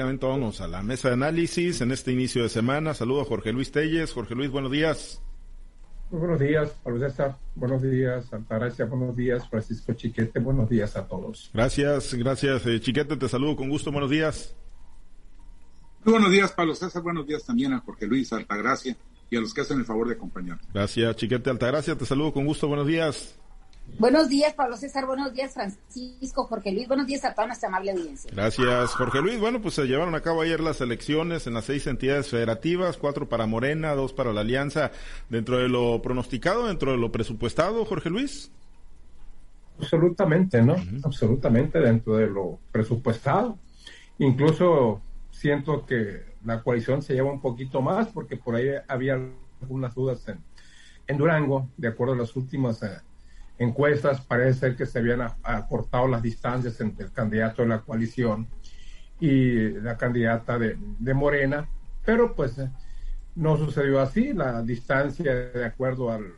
Vámonos a la mesa de análisis en este inicio de semana. Saludo a Jorge Luis Telles. Jorge Luis, buenos días. Muy buenos días, Pablo César. Buenos días, Altagracia. Buenos días, Francisco Chiquete. Buenos días a todos. Gracias, gracias, eh, Chiquete. Te saludo con gusto. Buenos días. Muy buenos días, Pablo César. Buenos días también a Jorge Luis, Altagracia y a los que hacen el favor de acompañar. Gracias, Chiquete Altagracia. Te saludo con gusto. Buenos días. Buenos días, Pablo César. Buenos días, Francisco, Jorge Luis. Buenos días a toda nuestra amable audiencia. Gracias, Jorge Luis. Bueno, pues se llevaron a cabo ayer las elecciones en las seis entidades federativas, cuatro para Morena, dos para la Alianza, dentro de lo pronosticado, dentro de lo presupuestado, Jorge Luis. Absolutamente, ¿no? Absolutamente dentro de lo presupuestado. Incluso siento que la coalición se lleva un poquito más porque por ahí había algunas dudas en, en Durango, de acuerdo a las últimas eh, encuestas, parece ser que se habían acortado las distancias entre el candidato de la coalición y la candidata de, Morena, pero pues eh, no sucedió así. La distancia, de acuerdo al,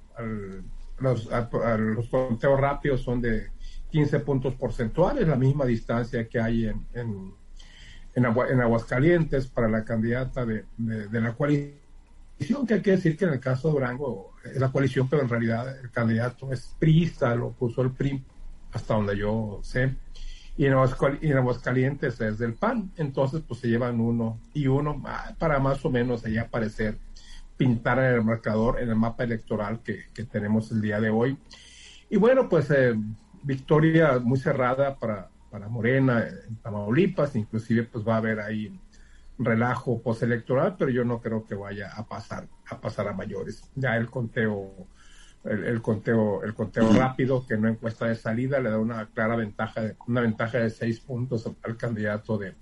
los, los conteos rápidos, son de 15 puntos porcentuales, la misma distancia que hay en, en, en, Aguascalientes para la candidata de, de la coalición que hay que decir que en el caso de Durango es la coalición, pero en realidad el candidato es priista, lo puso el PRI, hasta donde yo sé, y en, Aguascalientes es del PAN, entonces pues se llevan uno y uno para más o menos allá aparecer, pintar en el marcador, en el mapa electoral que, tenemos el día de hoy. Y bueno, pues eh, victoria muy cerrada para, para Morena en Tamaulipas, inclusive pues va a haber ahí relajo postelectoral, pero yo no creo que vaya a pasar a pasar a mayores. Ya el conteo el, conteo el conteo rápido que no encuesta de salida le da una clara ventaja de, una ventaja de seis puntos al candidato de,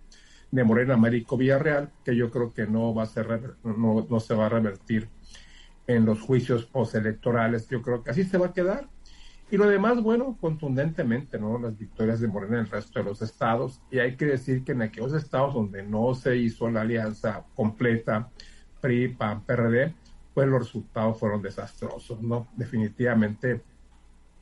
de Morena Américo Villarreal que yo creo que no va a ser no, no se va a revertir en los juicios postelectorales. Yo creo que así se va a quedar y lo demás, bueno, contundentemente, ¿no? Las victorias de Morena en el resto de los estados. Y hay que decir que en aquellos estados donde no se hizo la alianza completa, PRI, PAN, PRD, pues los resultados fueron desastrosos, ¿no? Definitivamente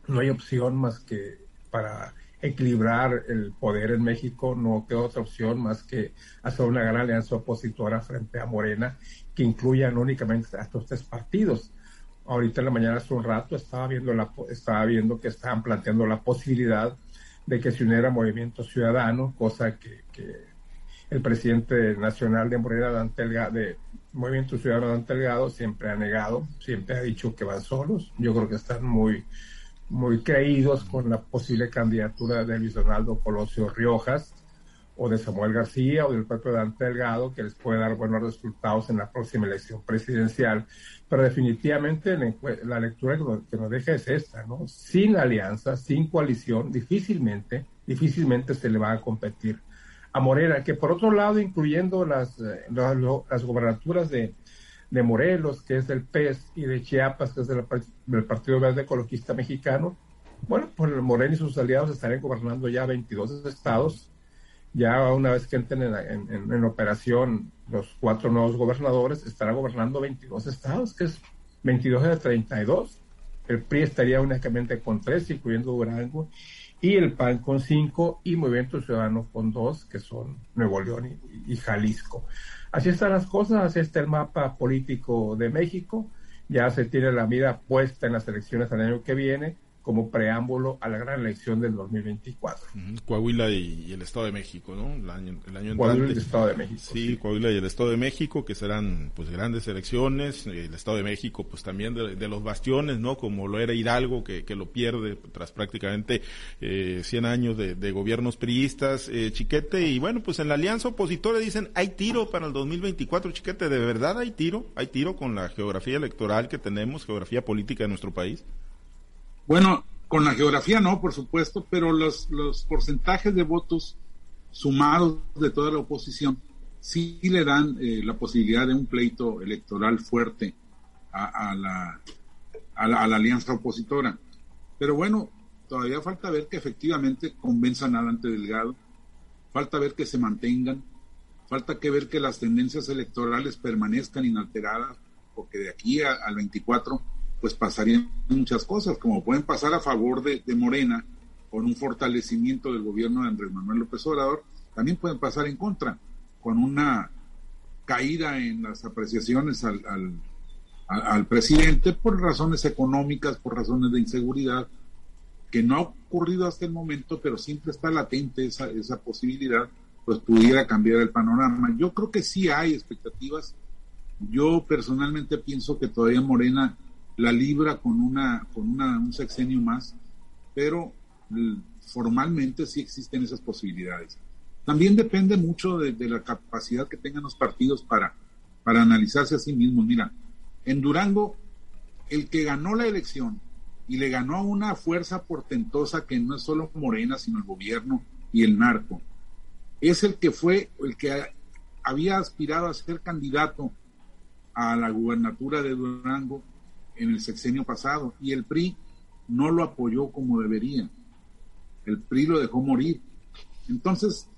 no hay opción más que para equilibrar el poder en México, no queda otra opción más que hacer una gran alianza opositora frente a Morena que incluya no únicamente a estos tres partidos, ahorita en la mañana hace un rato estaba viendo la estaba viendo que estaban planteando la posibilidad de que se uniera Movimiento Ciudadano, cosa que, el presidente nacional de Morena, Dante de Movimiento Ciudadano Dante Delgado, siempre ha negado, siempre ha dicho que van solos. Yo creo que están muy, muy creídos con la posible candidatura de Luis Donaldo Colosio Riojas o de Samuel García o del propio Dante Delgado, que les puede dar buenos resultados en la próxima elección presidencial. Pero definitivamente la lectura que nos deja es esta, ¿no? Sin alianza, sin coalición, difícilmente, difícilmente se le va a competir a Morena, que por otro lado, incluyendo las, eh, las, gobernaturas de, de, Morelos, que es del PES, y de Chiapas, que es del, Partido Verde Ecologista Mexicano, bueno, pues Morena y sus aliados estarán gobernando ya 22 estados, ya una vez que entren en, operación los cuatro nuevos gobernadores, estará gobernando 22 estados, que es 22 de 32. El PRI estaría únicamente con tres, incluyendo Durango, y el PAN con cinco, y Movimiento Ciudadano con dos, que son Nuevo León y, y Jalisco. Así están las cosas, así está el mapa político de México. Ya se tiene la mira puesta en las elecciones del año que viene como preámbulo a la gran elección del 2024. Coahuila y, el Estado de México, ¿no? El año, el año Coahuila y el Estado de México. Sí, Coahuila y el Estado de México, que serán pues grandes elecciones. El Estado de México, pues también de, los bastiones, ¿no? Como lo era Hidalgo, que, que lo pierde tras prácticamente eh, 100 años de, gobiernos priistas, eh, Chiquete. Y bueno, pues en la alianza opositora dicen, hay tiro para el 2024, Chiquete. ¿De verdad hay tiro? ¿Hay tiro con la geografía electoral que tenemos, geografía política de nuestro país? Bueno, con la geografía no, por supuesto, pero los, los porcentajes de votos sumados de toda la oposición sí le dan eh, la posibilidad de un pleito electoral fuerte a, la, a, la, alianza opositora. Pero bueno, todavía falta ver que efectivamente convenzan a Dante Delgado, falta ver que se mantengan, falta que ver que las tendencias electorales permanezcan inalteradas, porque de aquí al 24 pues pasarían muchas cosas, como pueden pasar a favor de, Morena con un fortalecimiento del gobierno de Andrés Manuel López Obrador, también pueden pasar en contra, con una caída en las apreciaciones al, al, presidente por razones económicas, por razones de inseguridad, que no ha ocurrido hasta el momento, pero siempre está latente esa, esa posibilidad, pues pudiera cambiar el panorama. Yo creo que sí hay expectativas. Yo personalmente pienso que todavía Morena la libra con una con una, un sexenio más, pero formalmente sí existen esas posibilidades. También depende mucho de, la capacidad que tengan los partidos para, para analizarse a sí mismos. Mira, en Durango, el que ganó la elección y le ganó a una fuerza portentosa que no es solo Morena, sino el gobierno y el narco, es el que fue, el que había aspirado a ser candidato a la gubernatura de Durango en el sexenio pasado y el PRI no lo apoyó como debería. El PRI lo dejó morir. Entonces,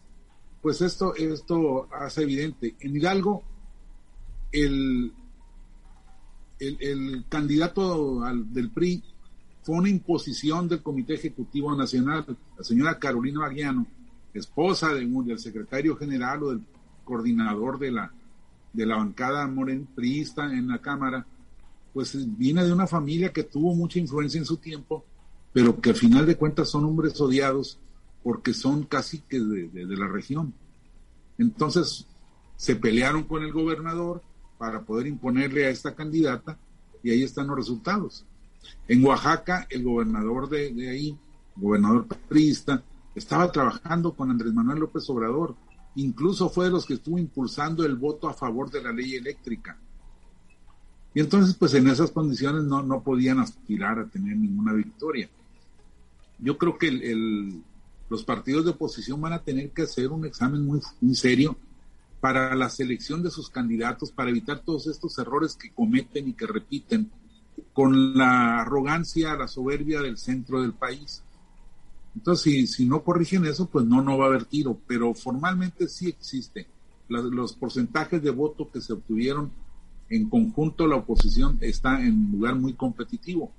pues esto, esto hace evidente. En Hidalgo, el, el, candidato del PRI fue una imposición del Comité Ejecutivo Nacional, la señora Carolina Baguiano, esposa de, del secretario general o del coordinador de la, de la bancada moren en la Cámara, pues viene de una familia que tuvo mucha influencia en su tiempo, pero que al final de cuentas son hombres odiados porque son casi que de, la región. Entonces se pelearon con el gobernador para poder imponerle a esta candidata y ahí están los resultados. En Oaxaca, el gobernador de, de ahí, gobernador patrista, estaba trabajando con Andrés Manuel López Obrador. Incluso fue de los que estuvo impulsando el voto a favor de la ley eléctrica. Y entonces, pues en esas condiciones no, no podían aspirar a tener ninguna victoria. Yo creo que los partidos de oposición van a tener que hacer un examen muy, serio para la selección de sus candidatos, para evitar todos estos errores que cometen y que repiten con la arrogancia, la soberbia del centro del país. Entonces, si, si no corrigen eso, pues no, no va a haber tiro, pero formalmente sí existe. los porcentajes de voto que se obtuvieron en conjunto, la oposición está en un lugar muy competitivo,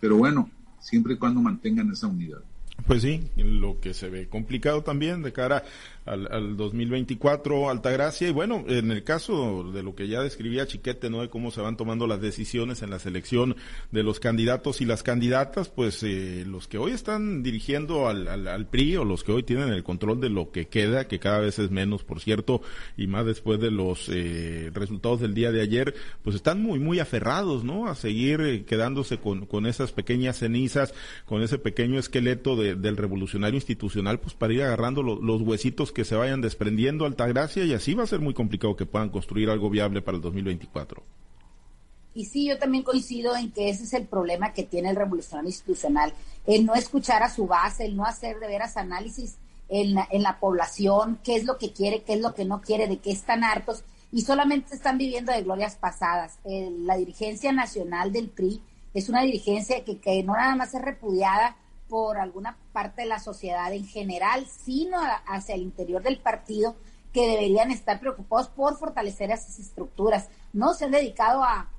pero bueno, siempre y cuando mantengan esa unidad. Pues sí, lo que se ve complicado también de cara al, al 2024 Altagracia y bueno, en el caso de lo que ya describía Chiquete, ¿no? De cómo se van tomando las decisiones en la selección de los candidatos y las candidatas, pues eh, los que hoy están dirigiendo al, al, PRI o los que hoy tienen el control de lo que queda, que cada vez es menos, por cierto, y más después de los eh, resultados del día de ayer, pues están muy, muy aferrados, ¿no? A seguir eh, quedándose con, con esas pequeñas cenizas, con ese pequeño esqueleto de del revolucionario institucional, pues para ir agarrando los huesitos que se vayan desprendiendo Altagracia y así va a ser muy complicado que puedan construir algo viable para el 2024. Y sí, yo también coincido en que ese es el problema que tiene el revolucionario institucional, el no escuchar a su base, el no hacer de veras análisis en la, en la población, qué es lo que quiere, qué es lo que no quiere, de qué están hartos, y solamente están viviendo de glorias pasadas. la dirigencia nacional del PRI es una dirigencia que, que no nada más es repudiada por alguna parte de la sociedad en general, sino hacia el interior del partido, que deberían estar preocupados por fortalecer esas estructuras. No se han dedicado a,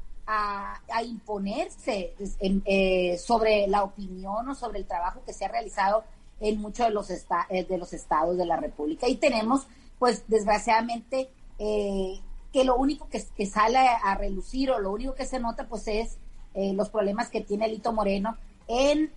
imponerse eh, sobre la opinión o sobre el trabajo que se ha realizado en muchos de los, eh, estados de la República. Y tenemos, pues, desgraciadamente, eh, que lo único que, sale a relucir o lo único que se nota, pues, es los problemas que tiene Lito Moreno en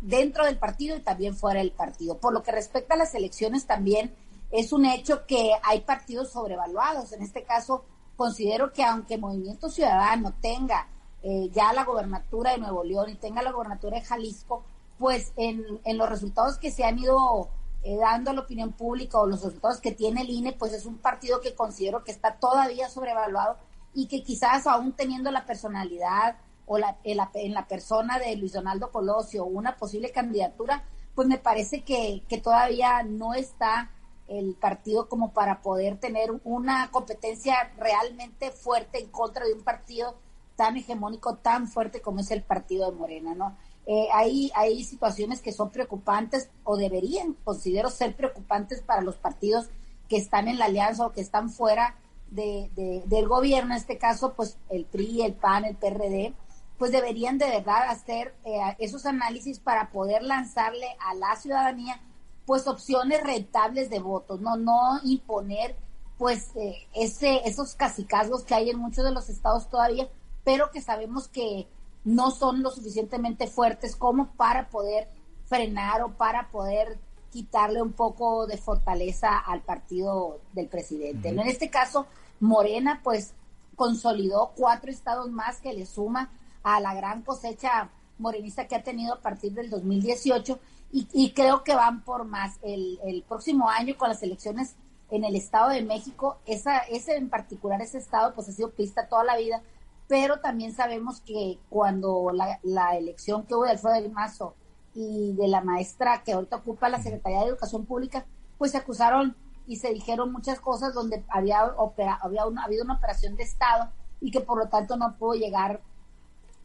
dentro del partido y también fuera del partido. Por lo que respecta a las elecciones también es un hecho que hay partidos sobrevaluados. En este caso, considero que aunque Movimiento Ciudadano tenga eh, ya la gobernatura de Nuevo León y tenga la gobernatura de Jalisco, pues en, en los resultados que se han ido eh, dando a la opinión pública o los resultados que tiene el INE, pues es un partido que considero que está todavía sobrevaluado y que quizás aún teniendo la personalidad o la, en, la, en, la, persona de Luis Donaldo Colosio una posible candidatura, pues me parece que, que todavía no está el partido como para poder tener una competencia realmente fuerte en contra de un partido tan hegemónico, tan fuerte como es el partido de Morena, ¿no? Eh, hay, hay situaciones que son preocupantes o deberían, considero, ser preocupantes para los partidos que están en la alianza o que están fuera de, del gobierno, en este caso, pues el PRI, el PAN, el PRD, pues deberían de verdad hacer eh, esos análisis para poder lanzarle a la ciudadanía pues opciones rentables de votos, no no imponer pues eh, ese, esos casicazgos que hay en muchos de los estados todavía, pero que sabemos que no son lo suficientemente fuertes como para poder frenar o para poder quitarle un poco de fortaleza al partido del presidente. En este caso, Morena pues consolidó cuatro estados más que le suma a la gran cosecha morenista que ha tenido a partir del 2018 y, creo que van por más. El, el, próximo año con las elecciones en el Estado de México, esa, ese en particular, ese estado pues ha sido pista toda la vida, pero también sabemos que cuando la, la elección que hubo de Alfredo del Mazo y de la maestra que ahorita ocupa la Secretaría de Educación Pública, pues se acusaron y se dijeron muchas cosas donde había, había habido una operación de Estado y que por lo tanto no pudo llegar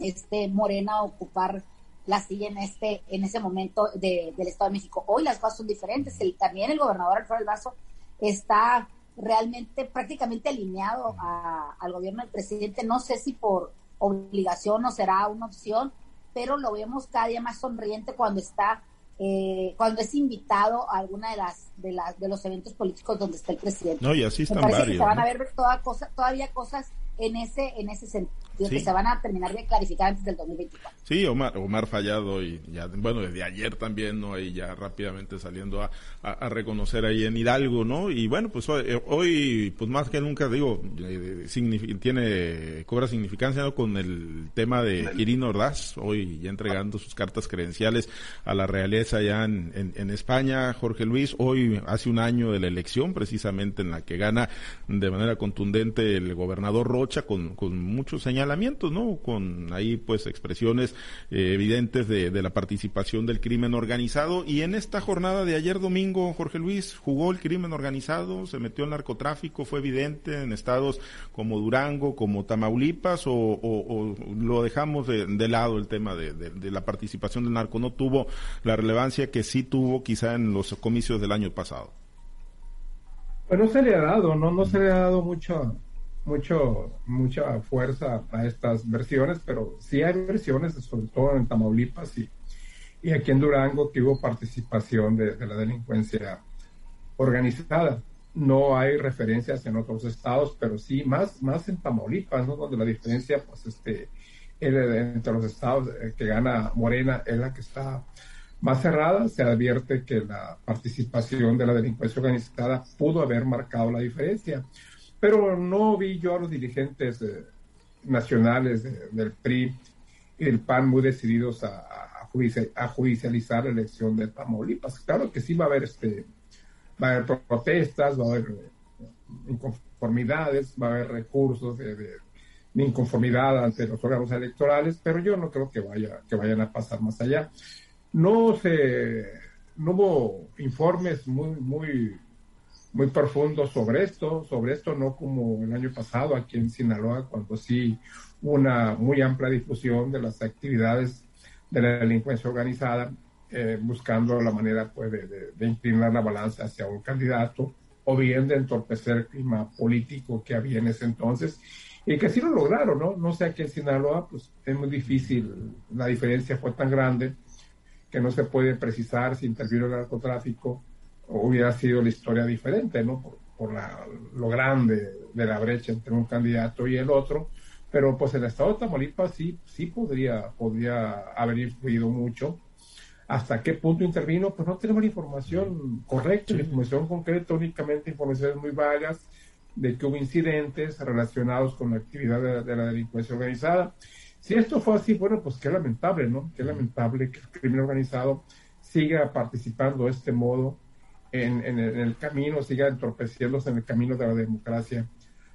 este Morena a ocupar la silla en este en ese momento del Estado de México. Hoy las cosas son diferentes. El, también el gobernador Alfredo Vaso está realmente prácticamente alineado al gobierno del presidente. No sé si por obligación o será una opción, pero lo vemos cada día más sonriente cuando está, eh, cuando es invitado a alguna de las, de las de los eventos políticos donde está el presidente. No, y así están varios. Que se van a ver toda cosa, todavía cosas en ese, en ese sentido que se van a terminar de clarificar antes del 2024. Sí, Omar, Omar Fallado y ya, bueno, desde ayer también, ¿no? Ahí ya rápidamente saliendo a, a, reconocer ahí en Hidalgo, ¿no? Y bueno, pues hoy, pues más que nunca, digo, eh, tiene, cobra significancia, ¿no? Con el tema de Irino Ordaz, hoy ya entregando sus cartas credenciales a la realeza ya en, en, España, Jorge Luis, hoy hace un año de la elección, precisamente en la que gana de manera contundente el gobernador Rocha con, con muchos ¿no? Con ahí pues expresiones eh, evidentes de, la participación del crimen organizado. Y en esta jornada de ayer domingo, Jorge Luis, jugó el crimen organizado, se metió el narcotráfico, fue evidente en estados como Durango, como Tamaulipas, o, lo dejamos de, lado el tema de, la participación del narco, no tuvo la relevancia que sí tuvo quizá en los comicios del año pasado. Pues no se le ha dado, no, no se le ha dado mucho, mucho, mucha fuerza a estas versiones, pero sí hay versiones, sobre todo en Tamaulipas y, y aquí en Durango, que hubo participación de, la delincuencia organizada. No hay referencias en otros estados, pero sí más, más en Tamaulipas, donde la diferencia, pues, este, entre los estados eh, que gana Morena es la que está más cerrada. Se advierte que la participación de la delincuencia organizada pudo haber marcado la diferencia pero no vi yo a los dirigentes eh, nacionales del PRI y del PAN muy decididos a, a, judicializar la elección de Tamaulipas. Claro que sí va a haber este va a haber protestas, va a haber eh, inconformidades, va a haber recursos de, inconformidad ante los órganos electorales, pero yo no creo que vaya que vayan a pasar más allá. No se no hubo informes muy muy muy profundo sobre esto, sobre esto no como el año pasado aquí en Sinaloa, cuando sí una muy amplia difusión de las actividades de la delincuencia organizada, eh, buscando la manera pues, de, inclinar la balanza hacia un candidato o bien de entorpecer el clima político que había en ese entonces y que sí lo lograron, ¿no? No sé, aquí en Sinaloa pues es muy difícil, la diferencia fue tan grande que no se puede precisar si intervino el narcotráfico hubiera sido la historia diferente, ¿no? Por, lo grande de la brecha entre un candidato y el otro, pero pues el estado de Tamaulipas sí, sí podría, podría haber influido mucho. ¿Hasta qué punto intervino? Pues no tenemos la información correcta, la información concreta, únicamente informaciones muy vagas de que hubo incidentes relacionados con la actividad de, de la delincuencia organizada. Si esto fue así, bueno, pues qué lamentable, ¿no? Qué lamentable que el crimen organizado siga participando de este modo en, en, el camino, siga entorpeciéndose en el camino de la democracia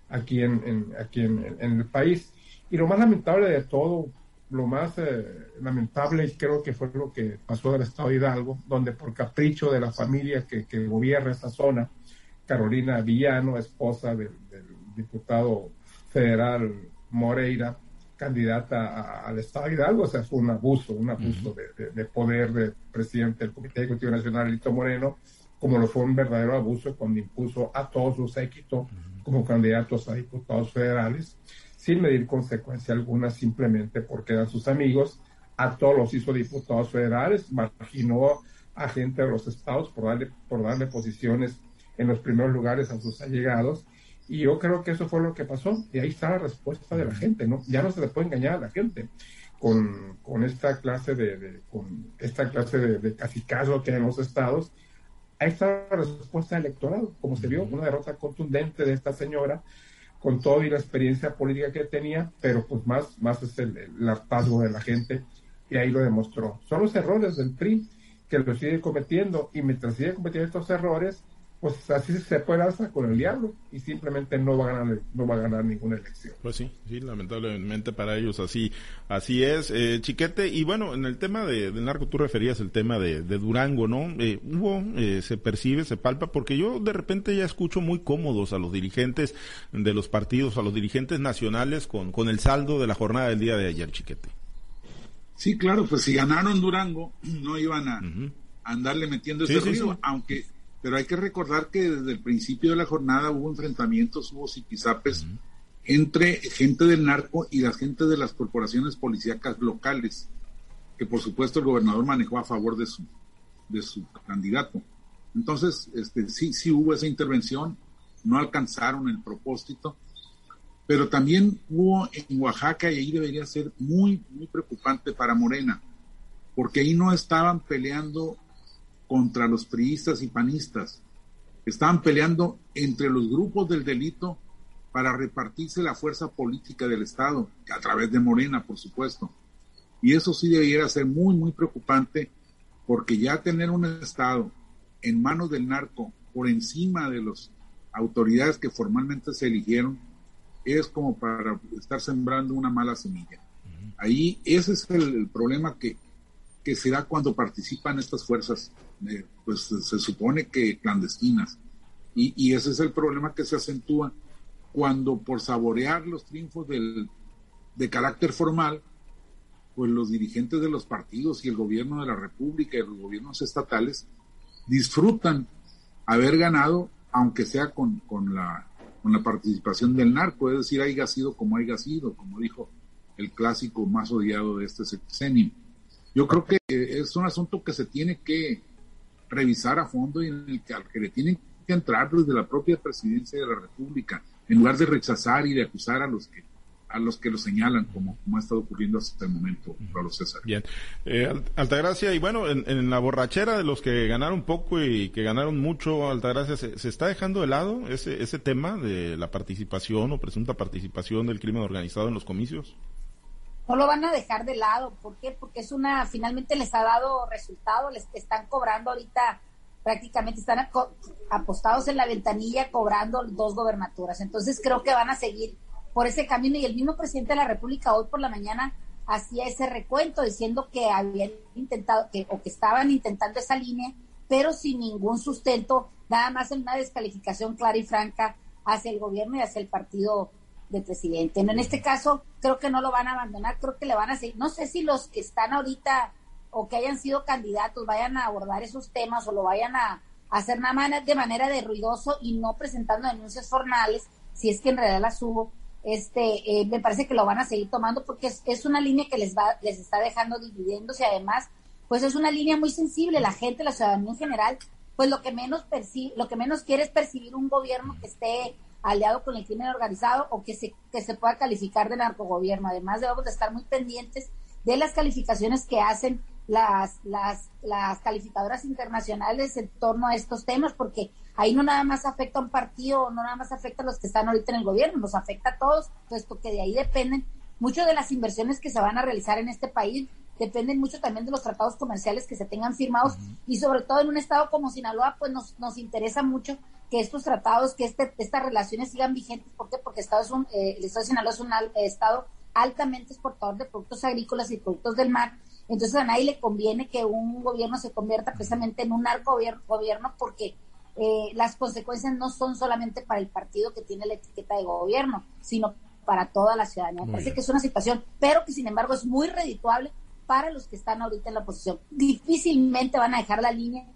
aquí en, aquí en, el país. Y lo más lamentable de todo, lo más eh, lamentable creo que fue lo que pasó del estado de Hidalgo, donde por capricho de la familia que, que gobierna esa zona, Carolina Villano, esposa del, diputado federal Moreira, candidata al Estado de Hidalgo, o sea, fue un abuso, un abuso de, de, poder del presidente del Comité Ejecutivo Nacional, Lito Moreno, como lo fue un verdadero abuso cuando impuso a todos sus séquito como candidatos a diputados federales, sin medir consecuencia alguna, simplemente porque eran sus amigos, a todos los hizo diputados federales, marginó a gente de los estados por darle, por darle posiciones en los primeros lugares a sus allegados. Y yo creo que eso fue lo que pasó. Y ahí está la respuesta de la gente, ¿no? Ya no se le puede engañar a la gente con, con esta clase de, con esta clase de, de cacicazo que hay en los estados. Ahí está la respuesta electoral, como se vio, una derrota contundente de esta señora, con todo y la experiencia política que tenía, pero pues más, más es el, el hartazgo de la gente, y ahí lo demostró. Son los errores del PRI que lo sigue cometiendo, y mientras sigue cometiendo estos errores, pues así se puede alzar con el diablo y simplemente no va a ganar no va a ganar ninguna elección. Pues sí, sí, lamentablemente para ellos así así es, eh, Chiquete. Y bueno, en el tema de, del narco tú referías el tema de, Durango, ¿no? Eh, hubo, eh, se percibe, se palpa, porque yo de repente ya escucho muy cómodos a los dirigentes de los partidos, a los dirigentes nacionales con, con el saldo de la jornada del día de ayer, Chiquete. Sí, claro, pues si ganaron Durango, no iban a, andarle metiendo ese ruido, aunque pero hay que recordar que desde el principio de la jornada hubo enfrentamientos, hubo ziquizapes entre gente del narco y la gente de las corporaciones policíacas locales, que por supuesto el gobernador manejó a favor de su, de su candidato. Entonces, este, sí, sí hubo esa intervención, no alcanzaron el propósito, pero también hubo en Oaxaca y ahí debería ser muy, muy preocupante para Morena, porque ahí no estaban peleando contra los priistas y panistas. Estaban peleando entre los grupos del delito para repartirse la fuerza política del Estado, a través de Morena, por supuesto. Y eso sí debería ser muy, muy preocupante, porque ya tener un Estado en manos del narco por encima de las autoridades que formalmente se eligieron, es como para estar sembrando una mala semilla. Ahí ese es el problema que, que se da cuando participan estas fuerzas, eh, pues se supone que clandestinas. Y, ese es el problema que se acentúa cuando por saborear los triunfos del, de carácter formal, pues los dirigentes de los partidos y el gobierno de la República y los gobiernos estatales disfrutan haber ganado, aunque sea con, con, la, con la participación del narco, es decir, haya sido como haya sido, como dijo el clásico más odiado de este sexenio. Yo creo que es un asunto que se tiene que revisar a fondo y en el que, al que le tienen que entrar desde la propia presidencia de la República, en lugar de rechazar y de acusar a los que a los que lo señalan, como, como ha estado ocurriendo hasta el momento, Pablo César. Bien. Eh, Altagracia, y bueno, en, la borrachera de los que ganaron poco y que ganaron mucho, Altagracia, ¿se, ¿se está dejando de lado ese, ese tema de la participación o presunta participación del crimen organizado en los comicios? No lo van a dejar de lado. ¿Por qué? Porque es una, finalmente les ha dado resultado, les están cobrando ahorita, prácticamente están apostados en la ventanilla cobrando dos gobernaturas. Entonces creo que van a seguir por ese camino y el mismo presidente de la República hoy por la mañana hacía ese recuento diciendo que habían intentado que o que estaban intentando esa línea, pero sin ningún sustento, nada más en una descalificación clara y franca hacia el gobierno y hacia el partido de presidente. En este caso, creo que no lo van a abandonar, creo que le van a seguir. No sé si los que están ahorita o que hayan sido candidatos vayan a abordar esos temas o lo vayan a, hacer nada de manera de ruidoso y no presentando denuncias formales, si es que en realidad las hubo. Este, eh, me parece que lo van a seguir tomando porque es, una línea que les va, les está dejando dividiéndose. Además, pues es una línea muy sensible. La gente, la ciudadanía en general, pues lo que menos percibe, lo que menos quiere es percibir un gobierno que esté aliado con el crimen organizado o que se, que se pueda calificar de narcogobierno. Además, debemos de estar muy pendientes de las calificaciones que hacen las, las, calificadoras internacionales en torno a estos temas, porque ahí no nada más afecta a un partido, no nada más afecta a los que están ahorita en el gobierno, nos afecta a todos, puesto que de ahí dependen muchas de las inversiones que se van a realizar en este país, dependen mucho también de los tratados comerciales que se tengan firmados y sobre todo en un estado como Sinaloa, pues nos, nos interesa mucho que estos tratados, que este, estas relaciones sigan vigentes. ¿Por qué? Porque Estado es un, eh, el Estado de Sinaloa es un estado altamente exportador de productos agrícolas y productos del mar. Entonces a nadie le conviene que un gobierno se convierta precisamente en un narco gobierno porque eh, las consecuencias no son solamente para el partido que tiene la etiqueta de gobierno, sino para toda la ciudadanía. Me parece que es una situación, pero que sin embargo es muy redituable para los que están ahorita en la oposición. Difícilmente van a dejar la línea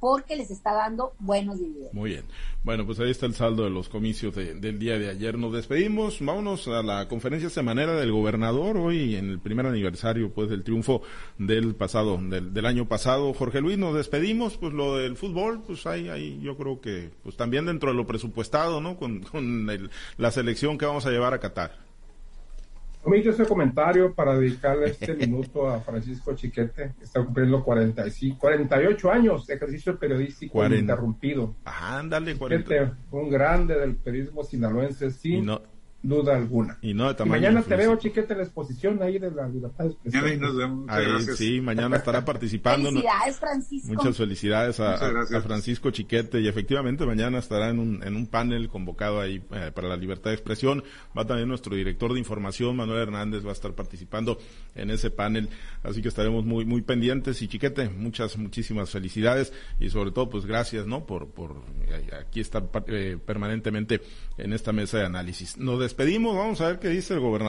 porque les está dando buenos dividendos. Muy bien. Bueno, pues ahí está el saldo de los comicios del día de ayer. Nos despedimos, vámonos a la conferencia semanera del gobernador hoy en el primer aniversario pues del triunfo del pasado, del, año pasado. Jorge Luis, nos despedimos, pues lo del fútbol, pues ahí, ahí yo creo que pues también dentro de lo presupuestado, ¿no? Con, la selección que vamos a llevar a Qatar. Omito ese comentario para dedicarle este minuto a Francisco Chiquete, que está cumpliendo 45, 48 años de ejercicio periodístico interrumpido. Ándale, Chiquete, un grande del periodismo sinaloense, sí duda alguna. Y no mañana te veo, chiquete, en la exposición ahí de la libertad de expresión. Ahí sí, mañana estará participando. Felicidades, Francisco. Muchas felicidades a, Francisco Chiquete y efectivamente mañana estará en un, en un panel convocado ahí eh, para la libertad de expresión. Va también nuestro director de información, Manuel Hernández, va a estar participando en ese panel. Así que estaremos muy, muy pendientes. Y Chiquete, muchas, muchísimas felicidades y sobre todo, pues gracias, ¿no? Por, por eh, aquí estar eh, permanentemente en esta mesa de análisis. No despedimos, vamos a ver qué dice el gobernador.